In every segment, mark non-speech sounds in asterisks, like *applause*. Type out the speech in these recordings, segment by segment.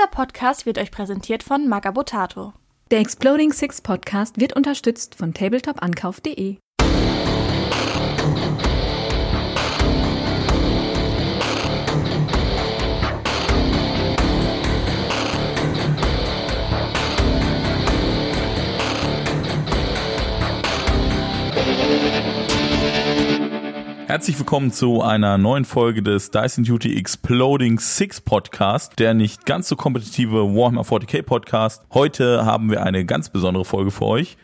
Dieser Podcast wird euch präsentiert von Magabotato. Der Exploding Six Podcast wird unterstützt von tabletop-ankauf.de. Herzlich willkommen zu einer neuen Folge des Dyson Duty Exploding Six Podcast, der nicht ganz so kompetitive Warhammer 40k Podcast. Heute haben wir eine ganz besondere Folge für euch.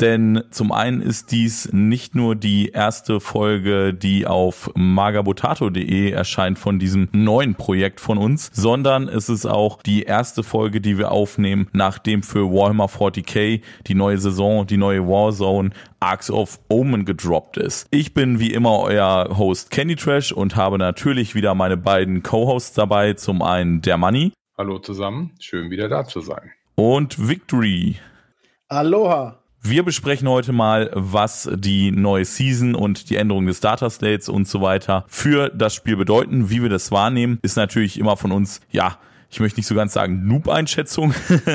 Denn zum einen ist dies nicht nur die erste Folge, die auf magabotato.de erscheint von diesem neuen Projekt von uns, sondern es ist auch die erste Folge, die wir aufnehmen, nachdem für Warhammer 40k die neue Saison, die neue Warzone Arcs of Omen gedroppt ist. Ich bin wie immer euer Host Candy Trash und habe natürlich wieder meine beiden Co-Hosts dabei. Zum einen der Money. Hallo zusammen, schön wieder da zu sein. Und Victory. Aloha. Wir besprechen heute mal, was die neue Season und die Änderung des Data Slates und so weiter für das Spiel bedeuten. Wie wir das wahrnehmen, ist natürlich immer von uns, ja, ich möchte nicht so ganz sagen Noob-Einschätzung,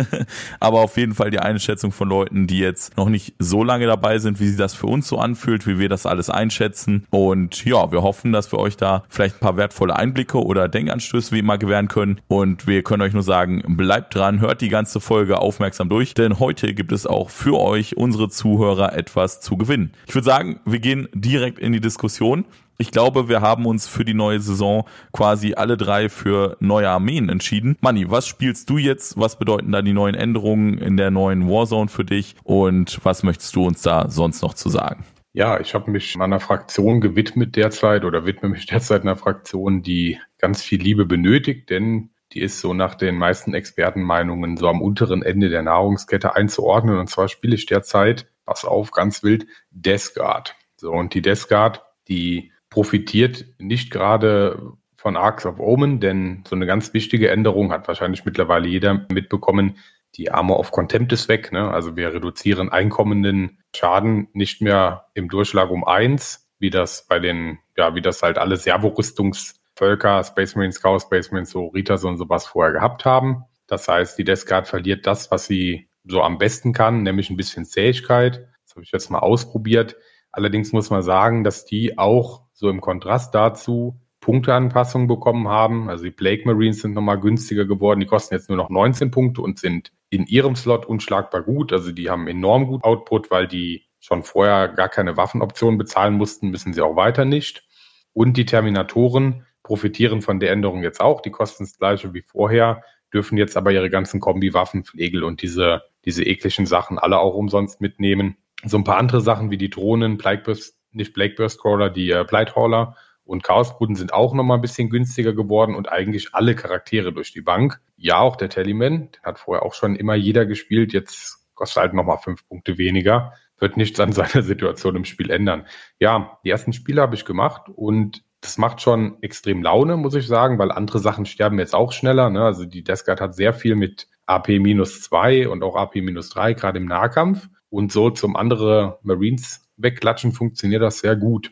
*laughs* aber auf jeden Fall die Einschätzung von Leuten, die jetzt noch nicht so lange dabei sind, wie sich das für uns so anfühlt, wie wir das alles einschätzen. Und ja, wir hoffen, dass wir euch da vielleicht ein paar wertvolle Einblicke oder Denkanstöße wie immer gewähren können. Und wir können euch nur sagen, bleibt dran, hört die ganze Folge aufmerksam durch, denn heute gibt es auch für euch, unsere Zuhörer, etwas zu gewinnen. Ich würde sagen, wir gehen direkt in die Diskussion ich glaube, wir haben uns für die neue Saison quasi alle drei für neue Armeen entschieden. Manni, was spielst du jetzt? Was bedeuten da die neuen Änderungen in der neuen Warzone für dich? Und was möchtest du uns da sonst noch zu sagen? Ja, ich habe mich meiner Fraktion gewidmet derzeit oder widme mich derzeit einer Fraktion, die ganz viel Liebe benötigt, denn die ist so nach den meisten Expertenmeinungen so am unteren Ende der Nahrungskette einzuordnen. Und zwar spiele ich derzeit, pass auf, ganz wild, Death Guard. So, und die Death Guard, die profitiert nicht gerade von Arcs of Omen, denn so eine ganz wichtige Änderung hat wahrscheinlich mittlerweile jeder mitbekommen. Die Armor of Contempt ist weg. Ne? Also wir reduzieren einkommenden Schaden nicht mehr im Durchschlag um eins, wie das bei den, ja, wie das halt alle Servo-Rüstungsvölker, Space Marines, Chaos Space Marines, so Ritas und sowas vorher gehabt haben. Das heißt, die Death Guard verliert das, was sie so am besten kann, nämlich ein bisschen Zähigkeit. Das habe ich jetzt mal ausprobiert. Allerdings muss man sagen, dass die auch so im Kontrast dazu Punkteanpassungen bekommen haben. Also die Blake Marines sind nochmal günstiger geworden. Die kosten jetzt nur noch 19 Punkte und sind in ihrem Slot unschlagbar gut. Also die haben enorm gut Output, weil die schon vorher gar keine Waffenoptionen bezahlen mussten, müssen sie auch weiter nicht. Und die Terminatoren profitieren von der Änderung jetzt auch. Die kosten das gleiche wie vorher, dürfen jetzt aber ihre ganzen Kombi-Waffen, Flegel und diese, diese ekligen Sachen alle auch umsonst mitnehmen. So ein paar andere Sachen wie die Drohnen, Plagueburst, nicht Blackburst Crawler, die äh, Blighthauler und Chaosbruten sind auch nochmal ein bisschen günstiger geworden und eigentlich alle Charaktere durch die Bank. Ja, auch der Tallyman, den hat vorher auch schon immer jeder gespielt, jetzt kostet halt nochmal fünf Punkte weniger. Wird nichts an *laughs* seiner Situation im Spiel ändern. Ja, die ersten Spiele habe ich gemacht und das macht schon extrem Laune, muss ich sagen, weil andere Sachen sterben jetzt auch schneller. Ne? Also die Deathguard hat sehr viel mit AP-2 und auch AP-3, gerade im Nahkampf. Und so zum andere Marines wegklatschen funktioniert das sehr gut.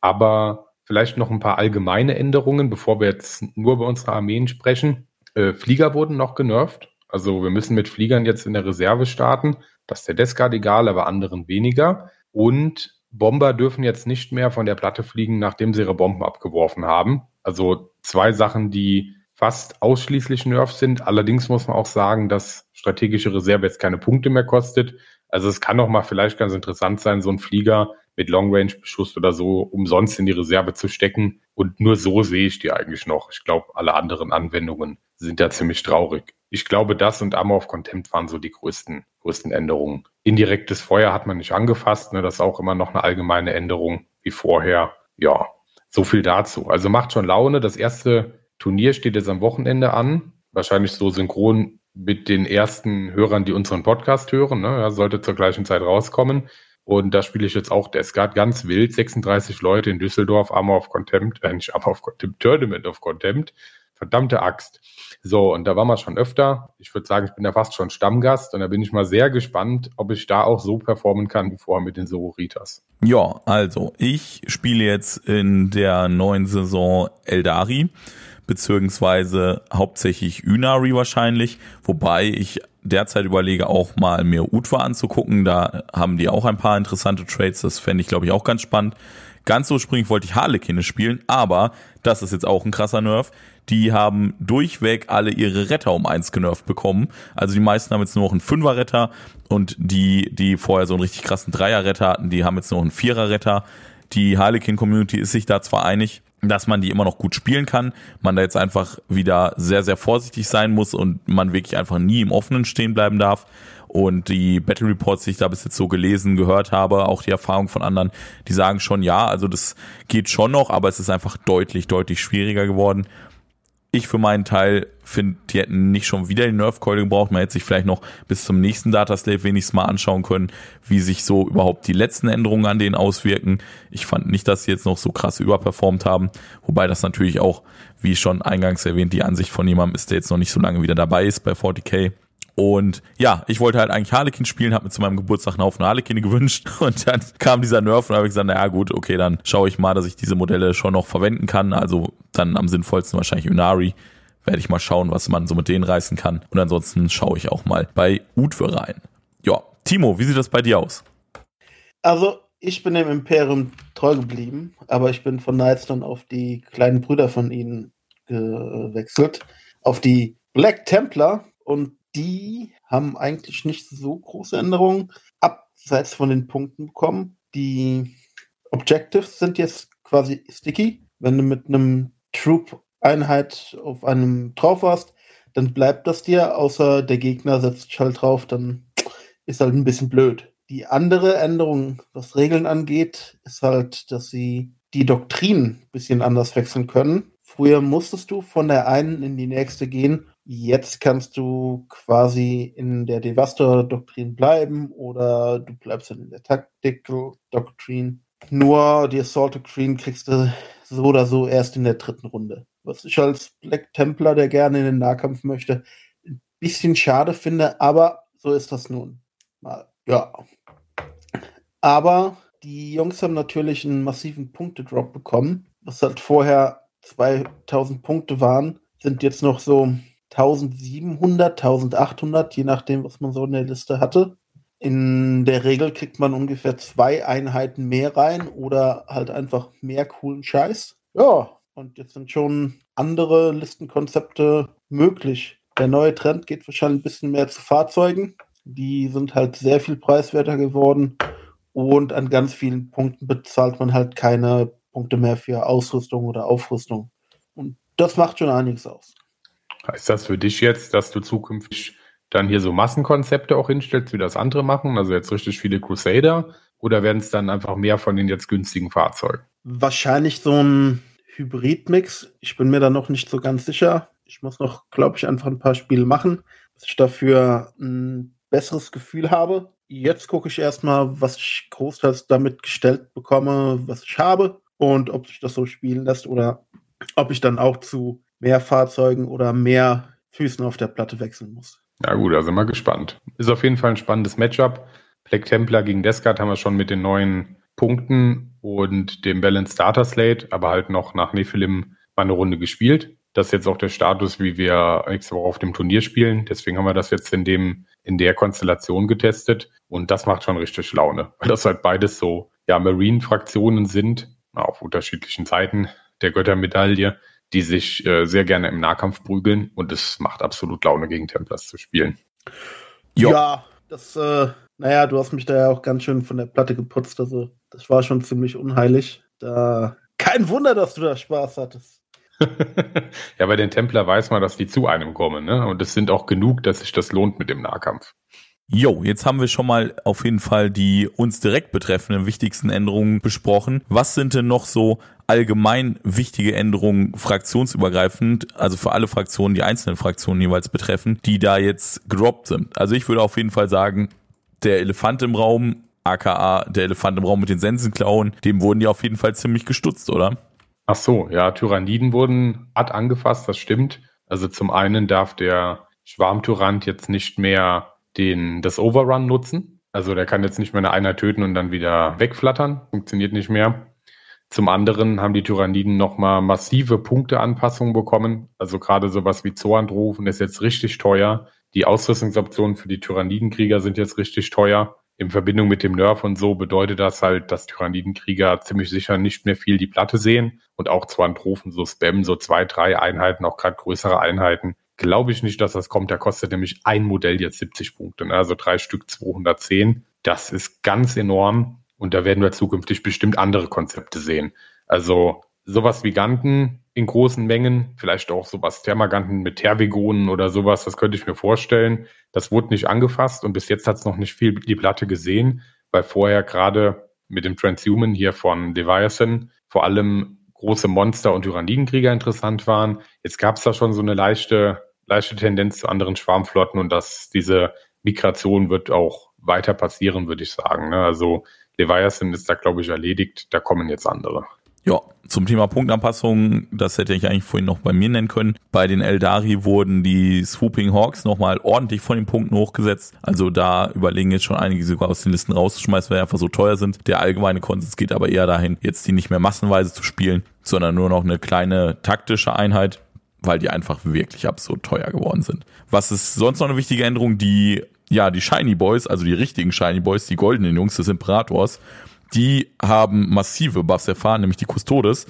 Aber vielleicht noch ein paar allgemeine Änderungen, bevor wir jetzt nur über unsere Armeen sprechen. Äh, Flieger wurden noch genervt. Also wir müssen mit Fliegern jetzt in der Reserve starten. Das ist der Descard egal, aber anderen weniger. Und Bomber dürfen jetzt nicht mehr von der Platte fliegen, nachdem sie ihre Bomben abgeworfen haben. Also zwei Sachen, die fast ausschließlich Nerfs sind. Allerdings muss man auch sagen, dass strategische Reserve jetzt keine Punkte mehr kostet. Also es kann doch mal vielleicht ganz interessant sein, so einen Flieger mit Long-Range-Beschuss oder so umsonst in die Reserve zu stecken. Und nur so sehe ich die eigentlich noch. Ich glaube, alle anderen Anwendungen sind ja ziemlich traurig. Ich glaube, das und Armor of Contempt waren so die größten, größten Änderungen. Indirektes Feuer hat man nicht angefasst. Ne? Das ist auch immer noch eine allgemeine Änderung wie vorher. Ja, so viel dazu. Also macht schon Laune. Das erste Turnier steht jetzt am Wochenende an. Wahrscheinlich so synchron mit den ersten Hörern, die unseren Podcast hören. Ne? Ja, sollte zur gleichen Zeit rauskommen. Und da spiele ich jetzt auch Descard ganz wild. 36 Leute in Düsseldorf, Armor of Contempt, äh, nicht Armor of Contempt, Tournament of Contempt. Verdammte Axt. So, und da waren wir schon öfter. Ich würde sagen, ich bin da fast schon Stammgast und da bin ich mal sehr gespannt, ob ich da auch so performen kann wie vorher mit den Sororitas. Ja, also ich spiele jetzt in der neuen Saison Eldari beziehungsweise hauptsächlich Unari wahrscheinlich, wobei ich derzeit überlege, auch mal mir Utwa anzugucken. Da haben die auch ein paar interessante Trades. Das fände ich, glaube ich, auch ganz spannend. Ganz ursprünglich wollte ich Harlequine spielen, aber das ist jetzt auch ein krasser Nerv. Die haben durchweg alle ihre Retter um eins genervt bekommen. Also die meisten haben jetzt nur noch einen Fünfer-Retter und die, die vorher so einen richtig krassen Dreier-Retter hatten, die haben jetzt noch einen Vierer-Retter. Die Harlequin-Community ist sich da zwar einig, dass man die immer noch gut spielen kann, man da jetzt einfach wieder sehr, sehr vorsichtig sein muss und man wirklich einfach nie im Offenen stehen bleiben darf. Und die Battle Reports, die ich da bis jetzt so gelesen, gehört habe, auch die Erfahrung von anderen, die sagen schon, ja, also das geht schon noch, aber es ist einfach deutlich, deutlich schwieriger geworden. Ich für meinen Teil finde, die hätten nicht schon wieder den Nerf Coil gebraucht. Man hätte sich vielleicht noch bis zum nächsten Data Slave wenigstens mal anschauen können, wie sich so überhaupt die letzten Änderungen an denen auswirken. Ich fand nicht, dass sie jetzt noch so krass überperformt haben. Wobei das natürlich auch, wie schon eingangs erwähnt, die Ansicht von jemandem ist, der jetzt noch nicht so lange wieder dabei ist bei 40k. Und ja, ich wollte halt eigentlich Harlequin spielen, habe mir zu meinem Geburtstag einen Haufen Harlequin gewünscht *laughs* und dann kam dieser Nerf und habe gesagt, naja gut, okay, dann schaue ich mal, dass ich diese Modelle schon noch verwenden kann. Also dann am sinnvollsten wahrscheinlich Unari. Werde ich mal schauen, was man so mit denen reißen kann. Und ansonsten schaue ich auch mal bei Utwe rein. Ja, Timo, wie sieht das bei dir aus? Also, ich bin dem Imperium treu geblieben, aber ich bin von Knights dann auf die kleinen Brüder von ihnen gewechselt. Auf die Black Templar und die haben eigentlich nicht so große Änderungen abseits von den Punkten bekommen. Die Objectives sind jetzt quasi sticky. Wenn du mit einem Troop-Einheit auf einem drauf hast, dann bleibt das dir, außer der Gegner setzt sich halt drauf, dann ist halt ein bisschen blöd. Die andere Änderung, was Regeln angeht, ist halt, dass sie die Doktrin ein bisschen anders wechseln können. Früher musstest du von der einen in die nächste gehen Jetzt kannst du quasi in der Devastor-Doktrin bleiben oder du bleibst in der Tactical-Doktrin. Nur die Assault-Doktrin kriegst du so oder so erst in der dritten Runde. Was ich als Black Templar, der gerne in den Nahkampf möchte, ein bisschen schade finde, aber so ist das nun mal. Ja. Aber die Jungs haben natürlich einen massiven Punktedrop bekommen. Was halt vorher 2000 Punkte waren, sind jetzt noch so 1700, 1800, je nachdem, was man so in der Liste hatte. In der Regel kriegt man ungefähr zwei Einheiten mehr rein oder halt einfach mehr coolen Scheiß. Ja, und jetzt sind schon andere Listenkonzepte möglich. Der neue Trend geht wahrscheinlich ein bisschen mehr zu Fahrzeugen. Die sind halt sehr viel preiswerter geworden und an ganz vielen Punkten bezahlt man halt keine Punkte mehr für Ausrüstung oder Aufrüstung. Und das macht schon einiges aus. Heißt das für dich jetzt, dass du zukünftig dann hier so Massenkonzepte auch hinstellst, wie das andere machen? Also jetzt richtig viele Crusader? Oder werden es dann einfach mehr von den jetzt günstigen Fahrzeugen? Wahrscheinlich so ein Hybridmix. Ich bin mir da noch nicht so ganz sicher. Ich muss noch, glaube ich, einfach ein paar Spiele machen, dass ich dafür ein besseres Gefühl habe. Jetzt gucke ich erstmal, was ich großteils damit gestellt bekomme, was ich habe und ob sich das so spielen lässt oder ob ich dann auch zu mehr Fahrzeugen oder mehr Füßen auf der Platte wechseln muss. Ja gut, da sind wir gespannt. Ist auf jeden Fall ein spannendes Matchup. Black Templar gegen Descard haben wir schon mit den neuen Punkten und dem Balance Starter Slate, aber halt noch nach Nephilim mal eine Runde gespielt. Das ist jetzt auch der Status, wie wir nächste Woche auf dem Turnier spielen. Deswegen haben wir das jetzt in dem, in der Konstellation getestet. Und das macht schon richtig Laune. Weil das halt beides so, ja, Marine-Fraktionen sind, auf unterschiedlichen Seiten der Göttermedaille die sich äh, sehr gerne im Nahkampf prügeln und es macht absolut Laune, gegen Templars zu spielen. Jo. Ja, das, äh, naja, du hast mich da ja auch ganz schön von der Platte geputzt, also das war schon ziemlich unheilig. Da kein Wunder, dass du da Spaß hattest. *laughs* ja, bei den Templer weiß man, dass die zu einem kommen, ne? Und es sind auch genug, dass sich das lohnt mit dem Nahkampf. Jo, jetzt haben wir schon mal auf jeden Fall die uns direkt betreffenden wichtigsten Änderungen besprochen. Was sind denn noch so allgemein wichtige Änderungen fraktionsübergreifend, also für alle Fraktionen, die einzelnen Fraktionen jeweils betreffen, die da jetzt gedroppt sind? Also ich würde auf jeden Fall sagen, der Elefant im Raum, aka der Elefant im Raum mit den Sensenklauen, dem wurden die auf jeden Fall ziemlich gestutzt, oder? Ach so, ja, Tyranniden wurden hart angefasst, das stimmt. Also zum einen darf der Schwarmtyrant jetzt nicht mehr den, das Overrun nutzen. Also der kann jetzt nicht mehr eine Einheit töten und dann wieder wegflattern. Funktioniert nicht mehr. Zum anderen haben die Tyranniden nochmal massive Punkteanpassungen bekommen. Also gerade sowas wie Zoandrufen ist jetzt richtig teuer. Die Ausrüstungsoptionen für die Tyrannidenkrieger sind jetzt richtig teuer. In Verbindung mit dem Nerf und so bedeutet das halt, dass Tyrannidenkrieger ziemlich sicher nicht mehr viel die Platte sehen und auch Zoantrophen so spammen, so zwei, drei Einheiten, auch gerade größere Einheiten. Glaube ich nicht, dass das kommt. Da kostet nämlich ein Modell jetzt 70 Punkte, ne? also drei Stück 210. Das ist ganz enorm. Und da werden wir zukünftig bestimmt andere Konzepte sehen. Also sowas wie Ganten in großen Mengen, vielleicht auch sowas Thermaganten mit Tervigonen oder sowas, das könnte ich mir vorstellen. Das wurde nicht angefasst und bis jetzt hat es noch nicht viel die Platte gesehen, weil vorher gerade mit dem Transhuman hier von Leviathan vor allem große Monster und Tyrannidenkrieger interessant waren. Jetzt gab es da schon so eine leichte, leichte Tendenz zu anderen Schwarmflotten und dass diese Migration wird auch weiter passieren, würde ich sagen. Ne? Also Leviathan ist da, glaube ich, erledigt. Da kommen jetzt andere. Ja, zum Thema Punktanpassung, das hätte ich eigentlich vorhin noch bei mir nennen können. Bei den Eldari wurden die Swooping Hawks nochmal ordentlich von den Punkten hochgesetzt. Also da überlegen jetzt schon einige sogar aus den Listen rauszuschmeißen, weil die einfach so teuer sind. Der allgemeine Konsens geht aber eher dahin, jetzt die nicht mehr massenweise zu spielen, sondern nur noch eine kleine taktische Einheit, weil die einfach wirklich absurd teuer geworden sind. Was ist sonst noch eine wichtige Änderung? Die ja, die Shiny Boys, also die richtigen Shiny Boys, die goldenen Jungs des Imperators, die haben massive Buffs erfahren, nämlich die Custodes.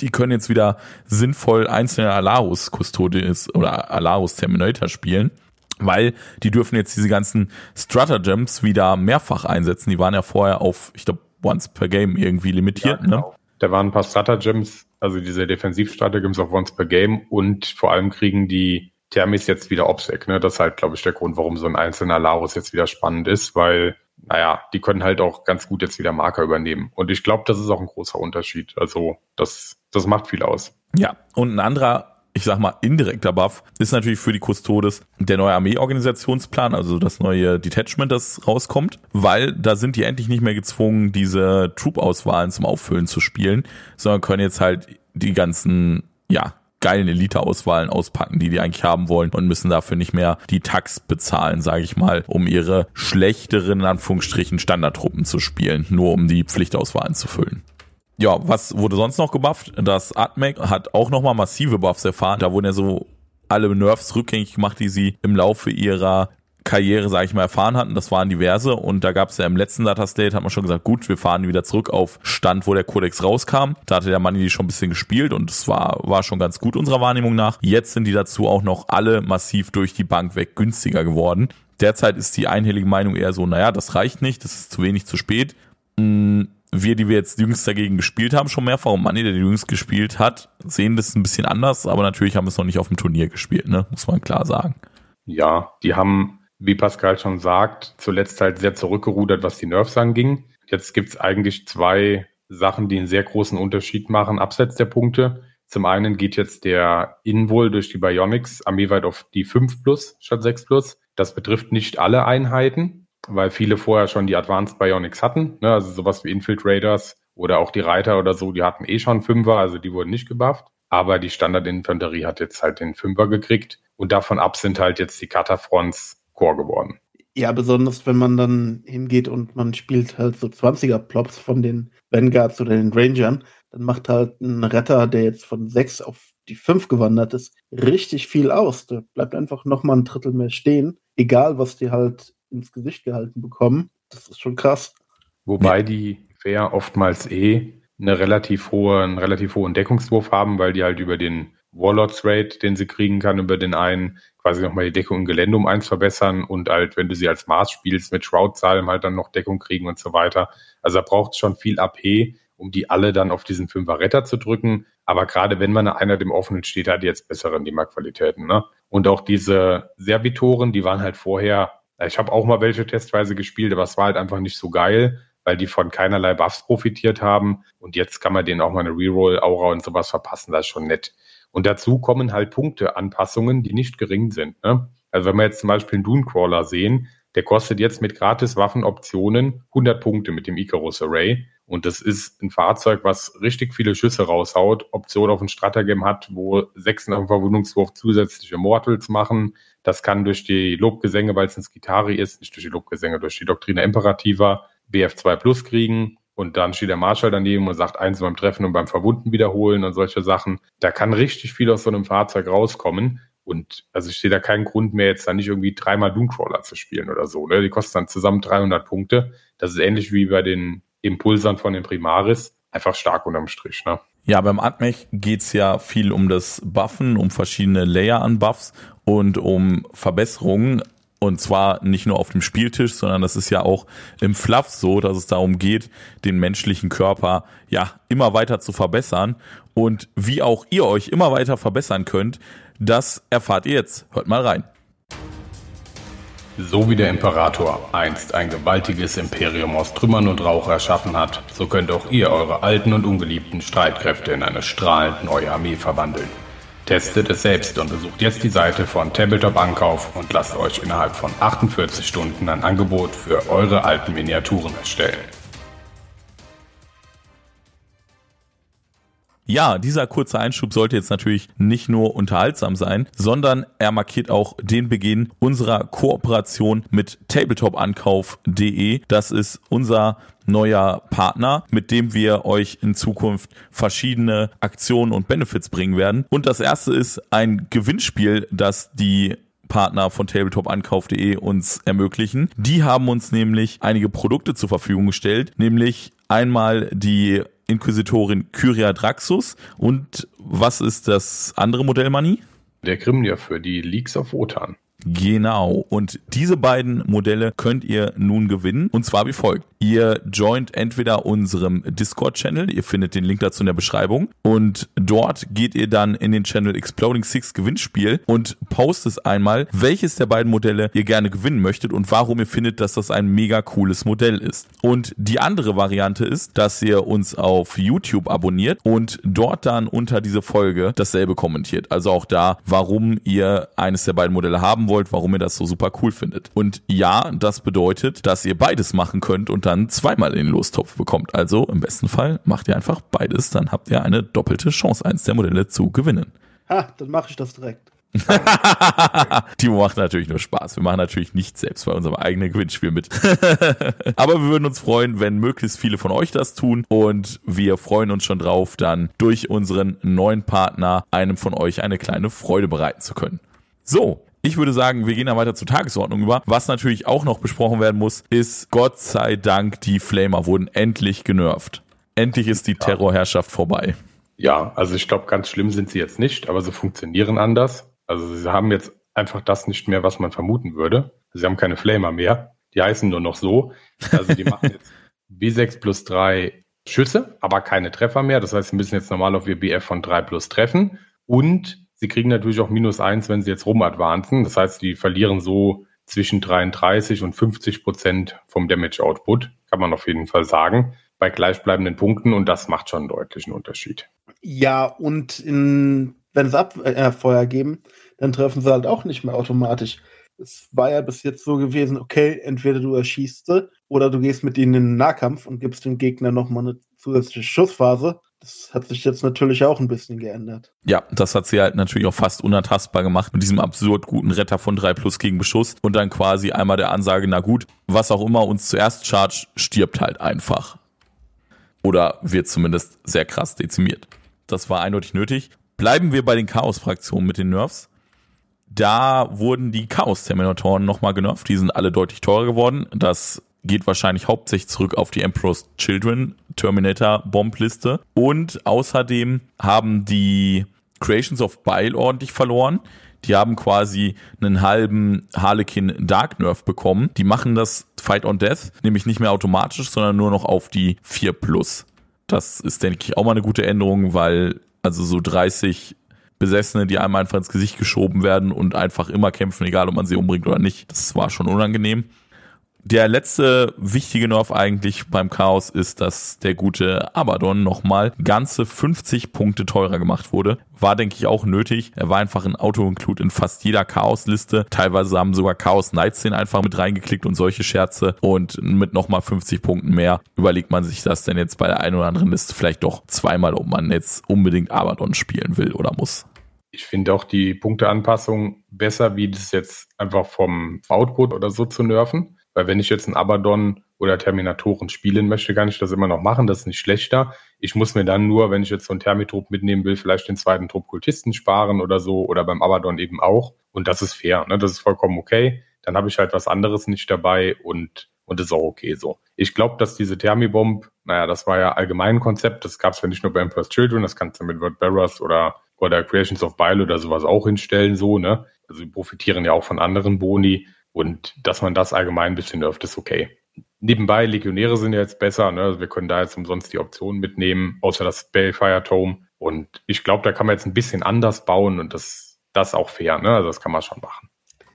Die können jetzt wieder sinnvoll einzelne Alarus Custodes oder Alarus Terminator spielen, weil die dürfen jetzt diese ganzen Stratagems wieder mehrfach einsetzen. Die waren ja vorher auf, ich glaube, once per Game irgendwie limitiert, ja, ne? genau. ne? Da waren ein paar Stratagems, also diese Defensivstratagems auf once per Game und vor allem kriegen die Thermis jetzt wieder Obsec. Ne? Das ist halt, glaube ich, der Grund, warum so ein einzelner Larus jetzt wieder spannend ist, weil, naja, die können halt auch ganz gut jetzt wieder Marker übernehmen. Und ich glaube, das ist auch ein großer Unterschied. Also das, das macht viel aus. Ja, und ein anderer ich sag mal, indirekter Buff ist natürlich für die Custodes der neue Armeeorganisationsplan, also das neue Detachment, das rauskommt, weil da sind die endlich nicht mehr gezwungen, diese Troop-Auswahlen zum Auffüllen zu spielen, sondern können jetzt halt die ganzen, ja, geilen Elite-Auswahlen auspacken, die die eigentlich haben wollen und müssen dafür nicht mehr die Tax bezahlen, sage ich mal, um ihre schlechteren, in Anführungsstrichen, Standardtruppen zu spielen, nur um die Pflichtauswahlen zu füllen. Ja, was wurde sonst noch gebufft? Das Atmec hat auch nochmal massive Buffs erfahren. Da wurden ja so alle Nerfs rückgängig gemacht, die sie im Laufe ihrer Karriere, sage ich mal, erfahren hatten. Das waren diverse und da gab es ja im letzten Data Slate, hat man schon gesagt, gut, wir fahren wieder zurück auf Stand, wo der Codex rauskam. Da hatte der Manni die schon ein bisschen gespielt und es war, war schon ganz gut unserer Wahrnehmung nach. Jetzt sind die dazu auch noch alle massiv durch die Bank weg günstiger geworden. Derzeit ist die einhellige Meinung eher so, naja, das reicht nicht, das ist zu wenig zu spät. Mm, wir, die wir jetzt jüngst dagegen gespielt haben, schon mehrfach und Manni, der jüngst gespielt hat, sehen das ein bisschen anders, aber natürlich haben wir es noch nicht auf dem Turnier gespielt, ne? muss man klar sagen. Ja, die haben wie Pascal schon sagt, zuletzt halt sehr zurückgerudert, was die Nerfs anging. Jetzt gibt's eigentlich zwei Sachen, die einen sehr großen Unterschied machen, abseits der Punkte. Zum einen geht jetzt der Invol durch die Bionics armeeweit auf die 5 Plus statt 6 Plus. Das betrifft nicht alle Einheiten, weil viele vorher schon die Advanced Bionics hatten. Ne? Also sowas wie Infiltrators oder auch die Reiter oder so, die hatten eh schon Fünfer, also die wurden nicht gebufft. Aber die Standardinfanterie hat jetzt halt den Fünfer gekriegt. Und davon ab sind halt jetzt die Katafronts Core geworden. Ja, besonders wenn man dann hingeht und man spielt halt so 20er-Plops von den Vanguards oder den Rangern, dann macht halt ein Retter, der jetzt von 6 auf die 5 gewandert ist, richtig viel aus. Da bleibt einfach nochmal ein Drittel mehr stehen, egal was die halt ins Gesicht gehalten bekommen. Das ist schon krass. Wobei ja. die Fair oftmals eh eine relativ hohe, einen relativ hohen Deckungswurf haben, weil die halt über den Warlords Rate, den sie kriegen kann, über den einen quasi nochmal die Deckung im Gelände um eins verbessern und halt, wenn du sie als Mars spielst, mit Shroud-Salm halt dann noch Deckung kriegen und so weiter. Also da braucht es schon viel AP, um die alle dann auf diesen Fünfer Retter zu drücken. Aber gerade wenn man einer dem offenen steht, hat die jetzt bessere Nima-Qualitäten. Ne? Und auch diese Servitoren, die waren halt vorher, ich habe auch mal welche testweise gespielt, aber es war halt einfach nicht so geil, weil die von keinerlei Buffs profitiert haben. Und jetzt kann man denen auch mal eine Reroll-Aura und sowas verpassen. Das ist schon nett. Und dazu kommen halt Punkteanpassungen, die nicht gering sind. Ne? Also wenn wir jetzt zum Beispiel einen Dunecrawler sehen, der kostet jetzt mit gratis Waffenoptionen 100 Punkte mit dem Icarus Array. Und das ist ein Fahrzeug, was richtig viele Schüsse raushaut, Option auf ein Stratagem hat, wo sechs nach dem Verwundungswurf zusätzliche Mortals machen. Das kann durch die Lobgesänge, weil es ein Skitari ist, nicht durch die Lobgesänge, durch die Doktrine Imperativa BF2 Plus kriegen. Und dann steht der Marshall daneben und sagt eins beim Treffen und beim Verwunden wiederholen und solche Sachen. Da kann richtig viel aus so einem Fahrzeug rauskommen. Und also ich sehe da keinen Grund mehr, jetzt da nicht irgendwie dreimal Doomcrawler zu spielen oder so. Ne? Die kosten dann zusammen 300 Punkte. Das ist ähnlich wie bei den Impulsern von den Primaris. Einfach stark unterm Strich. Ne? Ja, beim Admech geht's ja viel um das Buffen, um verschiedene Layer an Buffs und um Verbesserungen. Und zwar nicht nur auf dem Spieltisch, sondern das ist ja auch im Fluff so, dass es darum geht, den menschlichen Körper ja immer weiter zu verbessern. Und wie auch ihr euch immer weiter verbessern könnt, das erfahrt ihr jetzt. Hört mal rein. So wie der Imperator einst ein gewaltiges Imperium aus Trümmern und Rauch erschaffen hat, so könnt auch ihr eure alten und ungeliebten Streitkräfte in eine strahlend neue Armee verwandeln. Testet es selbst und besucht jetzt die Seite von Tabletop Ankauf und lasst euch innerhalb von 48 Stunden ein Angebot für eure alten Miniaturen erstellen. Ja, dieser kurze Einschub sollte jetzt natürlich nicht nur unterhaltsam sein, sondern er markiert auch den Beginn unserer Kooperation mit tabletop-ankauf.de. Das ist unser neuer Partner, mit dem wir euch in Zukunft verschiedene Aktionen und Benefits bringen werden. Und das erste ist ein Gewinnspiel, das die Partner von tabletop-ankauf.de uns ermöglichen. Die haben uns nämlich einige Produkte zur Verfügung gestellt, nämlich einmal die Inquisitorin Kyria Draxus. Und was ist das andere Modell, Manni? Der Grimnir für die Leaks of Wotan. Genau. Und diese beiden Modelle könnt ihr nun gewinnen. Und zwar wie folgt. Ihr joint entweder unserem Discord-Channel, ihr findet den Link dazu in der Beschreibung. Und dort geht ihr dann in den Channel Exploding Six Gewinnspiel und postet einmal, welches der beiden Modelle ihr gerne gewinnen möchtet und warum ihr findet, dass das ein mega cooles Modell ist. Und die andere Variante ist, dass ihr uns auf YouTube abonniert und dort dann unter diese Folge dasselbe kommentiert. Also auch da, warum ihr eines der beiden Modelle haben wollt, warum ihr das so super cool findet. Und ja, das bedeutet, dass ihr beides machen könnt und dann zweimal in den Lostopf bekommt. Also im besten Fall macht ihr einfach beides, dann habt ihr eine doppelte Chance, eins der Modelle zu gewinnen. Ha, dann mache ich das direkt. *laughs* Timo macht natürlich nur Spaß. Wir machen natürlich nicht selbst bei unserem eigenen Gewinnspiel mit. *laughs* Aber wir würden uns freuen, wenn möglichst viele von euch das tun. Und wir freuen uns schon drauf, dann durch unseren neuen Partner einem von euch eine kleine Freude bereiten zu können. So, ich würde sagen, wir gehen dann weiter zur Tagesordnung über. Was natürlich auch noch besprochen werden muss, ist Gott sei Dank, die Flamer wurden endlich genervt. Endlich ist die Terrorherrschaft vorbei. Ja, also ich glaube, ganz schlimm sind sie jetzt nicht, aber sie funktionieren anders. Also sie haben jetzt einfach das nicht mehr, was man vermuten würde. Sie haben keine Flamer mehr. Die heißen nur noch so. Also die machen jetzt *laughs* B6 plus 3 Schüsse, aber keine Treffer mehr. Das heißt, sie müssen jetzt normal auf ihr BF von 3 plus treffen. Und sie kriegen natürlich auch minus 1, wenn sie jetzt rumadvancen. Das heißt, die verlieren so zwischen 33 und 50 Prozent vom Damage Output, kann man auf jeden Fall sagen, bei gleichbleibenden Punkten. Und das macht schon einen deutlichen Unterschied. Ja, und in, wenn sie Abfeuer geben, dann treffen sie halt auch nicht mehr automatisch. Es war ja bis jetzt so gewesen, okay, entweder du erschießt sie oder du gehst mit ihnen in den Nahkampf und gibst dem Gegner nochmal eine zusätzliche Schussphase. Das hat sich jetzt natürlich auch ein bisschen geändert. Ja, das hat sie halt natürlich auch fast unantastbar gemacht mit diesem absurd guten Retter von 3 plus gegen Beschuss und dann quasi einmal der Ansage, na gut, was auch immer uns zuerst charge, stirbt halt einfach. Oder wird zumindest sehr krass dezimiert. Das war eindeutig nötig. Bleiben wir bei den Chaos-Fraktionen mit den Nerfs. Da wurden die Chaos-Terminatoren nochmal genervt. Die sind alle deutlich teurer geworden. Das geht wahrscheinlich hauptsächlich zurück auf die Emperor's Children Terminator Bombliste. Und außerdem haben die Creations of Bile ordentlich verloren. Die haben quasi einen halben Harlequin Dark Nerf bekommen. Die machen das Fight on Death nämlich nicht mehr automatisch, sondern nur noch auf die 4 Plus. Das ist, denke ich, auch mal eine gute Änderung, weil also so 30 Besessene, die einmal einfach ins Gesicht geschoben werden und einfach immer kämpfen, egal ob man sie umbringt oder nicht. Das war schon unangenehm. Der letzte wichtige Nerf eigentlich beim Chaos ist, dass der gute Abaddon nochmal ganze 50 Punkte teurer gemacht wurde. War, denke ich, auch nötig. Er war einfach ein Auto-Include in fast jeder Chaos-Liste. Teilweise haben sogar Chaos Knights den einfach mit reingeklickt und solche Scherze. Und mit nochmal 50 Punkten mehr überlegt man sich das denn jetzt bei der einen oder anderen Liste vielleicht doch zweimal, ob man jetzt unbedingt Abaddon spielen will oder muss. Ich finde auch die Punkteanpassung besser, wie das jetzt einfach vom Output oder so zu nerven. Weil wenn ich jetzt einen Abaddon oder Terminatoren spielen möchte, kann ich das immer noch machen. Das ist nicht schlechter. Ich muss mir dann nur, wenn ich jetzt so einen Thermitrupp mitnehmen will, vielleicht den zweiten Trupp Kultisten sparen oder so oder beim Abaddon eben auch. Und das ist fair. Ne? Das ist vollkommen okay. Dann habe ich halt was anderes nicht dabei und und ist auch okay so. Ich glaube, dass diese Thermibomb, naja, das war ja allgemein ein Konzept, das gab es ja nicht nur bei Emperor's Children, das kannst du mit Word Barrows oder, oder Creations of Bile oder sowas auch hinstellen, so, ne? Also die profitieren ja auch von anderen Boni und dass man das allgemein ein bisschen nervt, ist okay. Nebenbei, Legionäre sind ja jetzt besser, ne? Also wir können da jetzt umsonst die Optionen mitnehmen, außer das Balefire Tome. Und ich glaube, da kann man jetzt ein bisschen anders bauen und das, das auch fair, ne? Also das kann man schon machen.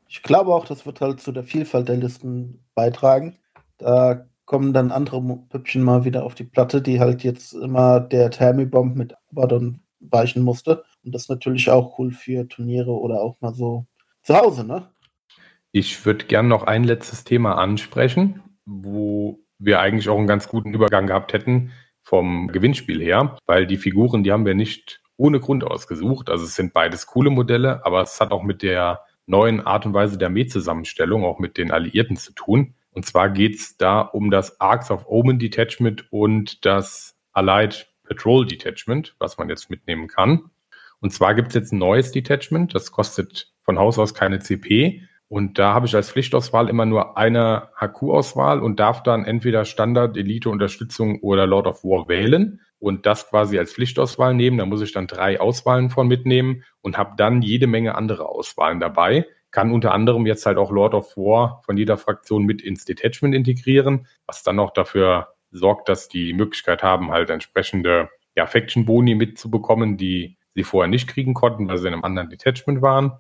Ich glaube auch, das wird halt zu der Vielfalt der Listen beitragen. Da kommen dann andere Püppchen mal wieder auf die Platte, die halt jetzt immer der Thermibomb mit Abaddon weichen musste. Und das ist natürlich auch cool für Turniere oder auch mal so zu Hause, ne? Ich würde gern noch ein letztes Thema ansprechen, wo wir eigentlich auch einen ganz guten Übergang gehabt hätten vom Gewinnspiel her, weil die Figuren, die haben wir nicht ohne Grund ausgesucht. Also es sind beides coole Modelle, aber es hat auch mit der neuen Art und Weise der Mähzusammenstellung, auch mit den Alliierten zu tun. Und zwar geht es da um das Arcs of Omen Detachment und das Allied Patrol Detachment, was man jetzt mitnehmen kann. Und zwar gibt es jetzt ein neues Detachment, das kostet von Haus aus keine CP. Und da habe ich als Pflichtauswahl immer nur eine HQ-Auswahl und darf dann entweder Standard, Elite, Unterstützung oder Lord of War wählen und das quasi als Pflichtauswahl nehmen. Da muss ich dann drei Auswahlen von mitnehmen und habe dann jede Menge andere Auswahlen dabei. Kann unter anderem jetzt halt auch Lord of War von jeder Fraktion mit ins Detachment integrieren, was dann auch dafür sorgt, dass die Möglichkeit haben, halt entsprechende ja, Faction-Boni mitzubekommen, die sie vorher nicht kriegen konnten, weil sie in einem anderen Detachment waren.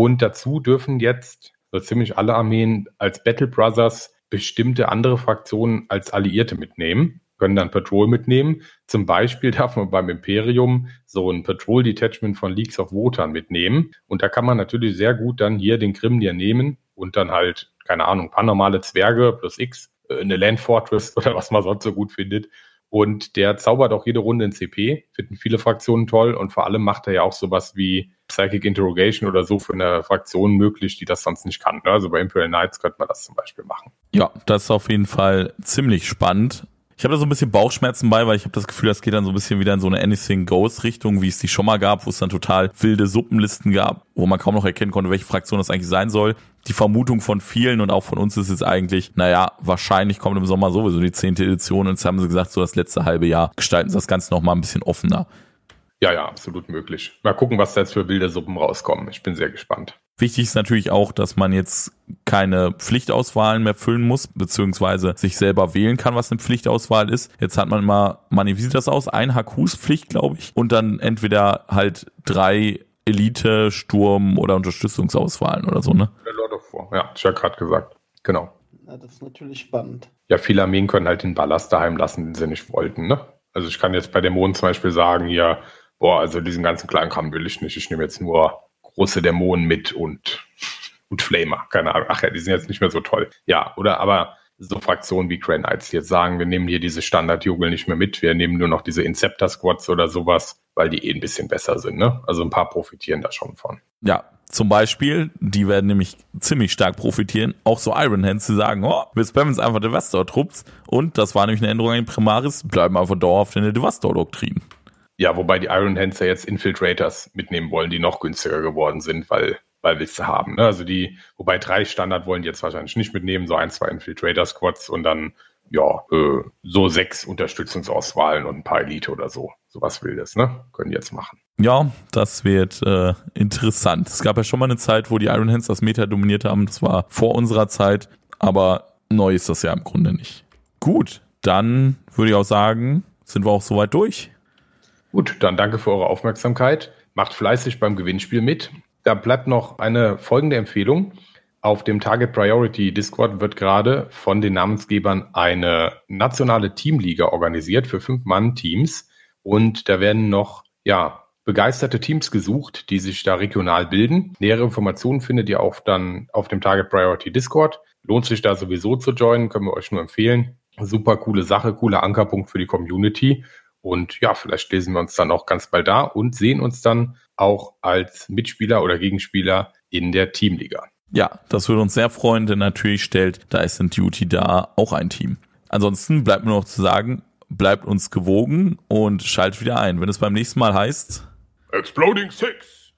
Und dazu dürfen jetzt so ziemlich alle Armeen als Battle Brothers bestimmte andere Fraktionen als Alliierte mitnehmen können dann Patrol mitnehmen. Zum Beispiel *laughs* darf man beim Imperium so ein Patrol Detachment von Leagues of Wotan mitnehmen. Und da kann man natürlich sehr gut dann hier den Grimnir nehmen und dann halt, keine Ahnung, paar normale Zwerge plus X, äh, eine Land Fortress *laughs* oder was man sonst so gut findet. Und der zaubert auch jede Runde in CP, finden viele Fraktionen toll und vor allem macht er ja auch sowas wie Psychic Interrogation oder so für eine Fraktion möglich, die das sonst nicht kann. Also bei Imperial Knights könnte man das zum Beispiel machen. Ja, das ist auf jeden Fall ziemlich spannend. Ich habe da so ein bisschen Bauchschmerzen bei, weil ich habe das Gefühl, das geht dann so ein bisschen wieder in so eine Anything Goes Richtung, wie es die schon mal gab, wo es dann total wilde Suppenlisten gab, wo man kaum noch erkennen konnte, welche Fraktion das eigentlich sein soll. Die Vermutung von vielen und auch von uns ist jetzt eigentlich, naja, wahrscheinlich kommt im Sommer sowieso die zehnte Edition und jetzt haben sie gesagt, so das letzte halbe Jahr gestalten sie das Ganze noch mal ein bisschen offener. Ja, ja, absolut möglich. Mal gucken, was da jetzt für wilde Suppen rauskommen. Ich bin sehr gespannt. Wichtig ist natürlich auch, dass man jetzt keine Pflichtauswahlen mehr füllen muss, beziehungsweise sich selber wählen kann, was eine Pflichtauswahl ist. Jetzt hat man mal, man, wie sieht das aus? Ein HQs Pflicht, glaube ich. Und dann entweder halt drei Elite, Sturm oder Unterstützungsauswahlen oder so, ne? Der Lord of War, ja, ich ja gerade gesagt. Genau. Ja, das ist natürlich spannend. Ja, viele Armeen können halt den Ballast daheim lassen, den sie nicht wollten, ne? Also ich kann jetzt bei Dämonen zum Beispiel sagen, hier, boah, also diesen ganzen kleinen Kram will ich nicht. Ich nehme jetzt nur große Dämonen mit und, und Flamer. Keine Ahnung. Ach ja, die sind jetzt nicht mehr so toll. Ja, oder aber so Fraktionen wie Knights, die jetzt sagen, wir nehmen hier diese Standard-Jugel nicht mehr mit, wir nehmen nur noch diese Inceptor-Squads oder sowas, weil die eh ein bisschen besser sind. Ne? Also ein paar profitieren da schon von. Ja, zum Beispiel, die werden nämlich ziemlich stark profitieren. Auch so Iron Hands, die sagen, oh, wir spammen jetzt einfach Devastor-Trupps. Und das war nämlich eine Änderung an den Primaris, bleiben einfach dauerhaft in der Devastor-Doktrin. Ja, wobei die Iron Hands ja jetzt Infiltrators mitnehmen wollen, die noch günstiger geworden sind, weil, weil willst du haben. Ne? Also die, wobei drei Standard wollen die jetzt wahrscheinlich nicht mitnehmen, so ein, zwei Infiltrator-Squads und dann, ja, äh, so sechs Unterstützungsauswahlen und ein paar Elite oder so. Sowas will das, ne? Können die jetzt machen. Ja, das wird äh, interessant. Es gab ja schon mal eine Zeit, wo die Iron Hands das Meta dominiert haben. Das war vor unserer Zeit, aber neu ist das ja im Grunde nicht. Gut, dann würde ich auch sagen, sind wir auch soweit durch. Gut, dann danke für eure Aufmerksamkeit. Macht fleißig beim Gewinnspiel mit. Da bleibt noch eine folgende Empfehlung. Auf dem Target Priority Discord wird gerade von den Namensgebern eine nationale Teamliga organisiert für Fünf-Mann-Teams. Und da werden noch, ja, begeisterte Teams gesucht, die sich da regional bilden. Nähere Informationen findet ihr auch dann auf dem Target Priority Discord. Lohnt sich da sowieso zu joinen, können wir euch nur empfehlen. Super coole Sache, cooler Ankerpunkt für die Community. Und ja, vielleicht lesen wir uns dann auch ganz bald da und sehen uns dann auch als Mitspieler oder Gegenspieler in der Teamliga. Ja, das würde uns sehr freuen, denn natürlich stellt Dyson Duty da auch ein Team. Ansonsten bleibt nur noch zu sagen, bleibt uns gewogen und schaltet wieder ein, wenn es beim nächsten Mal heißt Exploding Six.